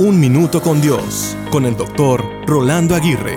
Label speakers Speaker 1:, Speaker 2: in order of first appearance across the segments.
Speaker 1: Un Minuto con Dios, con el doctor Rolando Aguirre.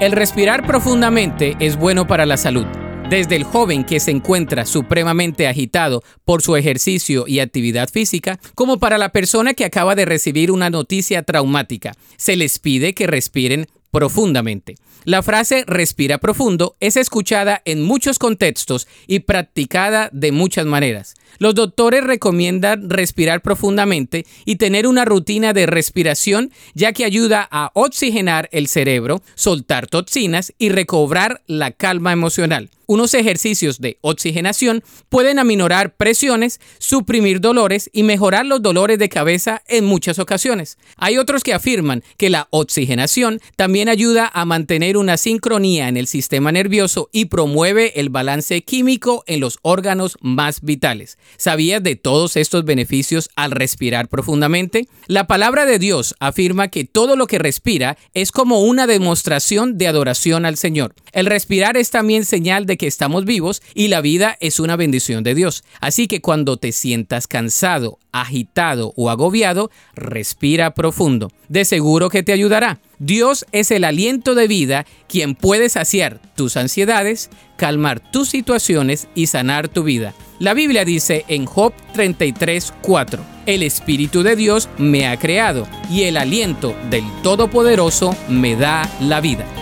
Speaker 2: El respirar profundamente es bueno para la salud. Desde el joven que se encuentra supremamente agitado por su ejercicio y actividad física, como para la persona que acaba de recibir una noticia traumática, se les pide que respiren profundamente. La frase respira profundo es escuchada en muchos contextos y practicada de muchas maneras. Los doctores recomiendan respirar profundamente y tener una rutina de respiración ya que ayuda a oxigenar el cerebro, soltar toxinas y recobrar la calma emocional. Unos ejercicios de oxigenación pueden aminorar presiones, suprimir dolores y mejorar los dolores de cabeza en muchas ocasiones. Hay otros que afirman que la oxigenación también ayuda a mantener una sincronía en el sistema nervioso y promueve el balance químico en los órganos más vitales. ¿Sabías de todos estos beneficios al respirar profundamente? La palabra de Dios afirma que todo lo que respira es como una demostración de adoración al Señor. El respirar es también señal de que estamos vivos y la vida es una bendición de Dios. Así que cuando te sientas cansado, agitado o agobiado, respira profundo. De seguro que te ayudará. Dios es el aliento de vida quien puede saciar tus ansiedades, calmar tus situaciones y sanar tu vida. La Biblia dice en Job 33:4, el Espíritu de Dios me ha creado y el aliento del Todopoderoso me da la vida.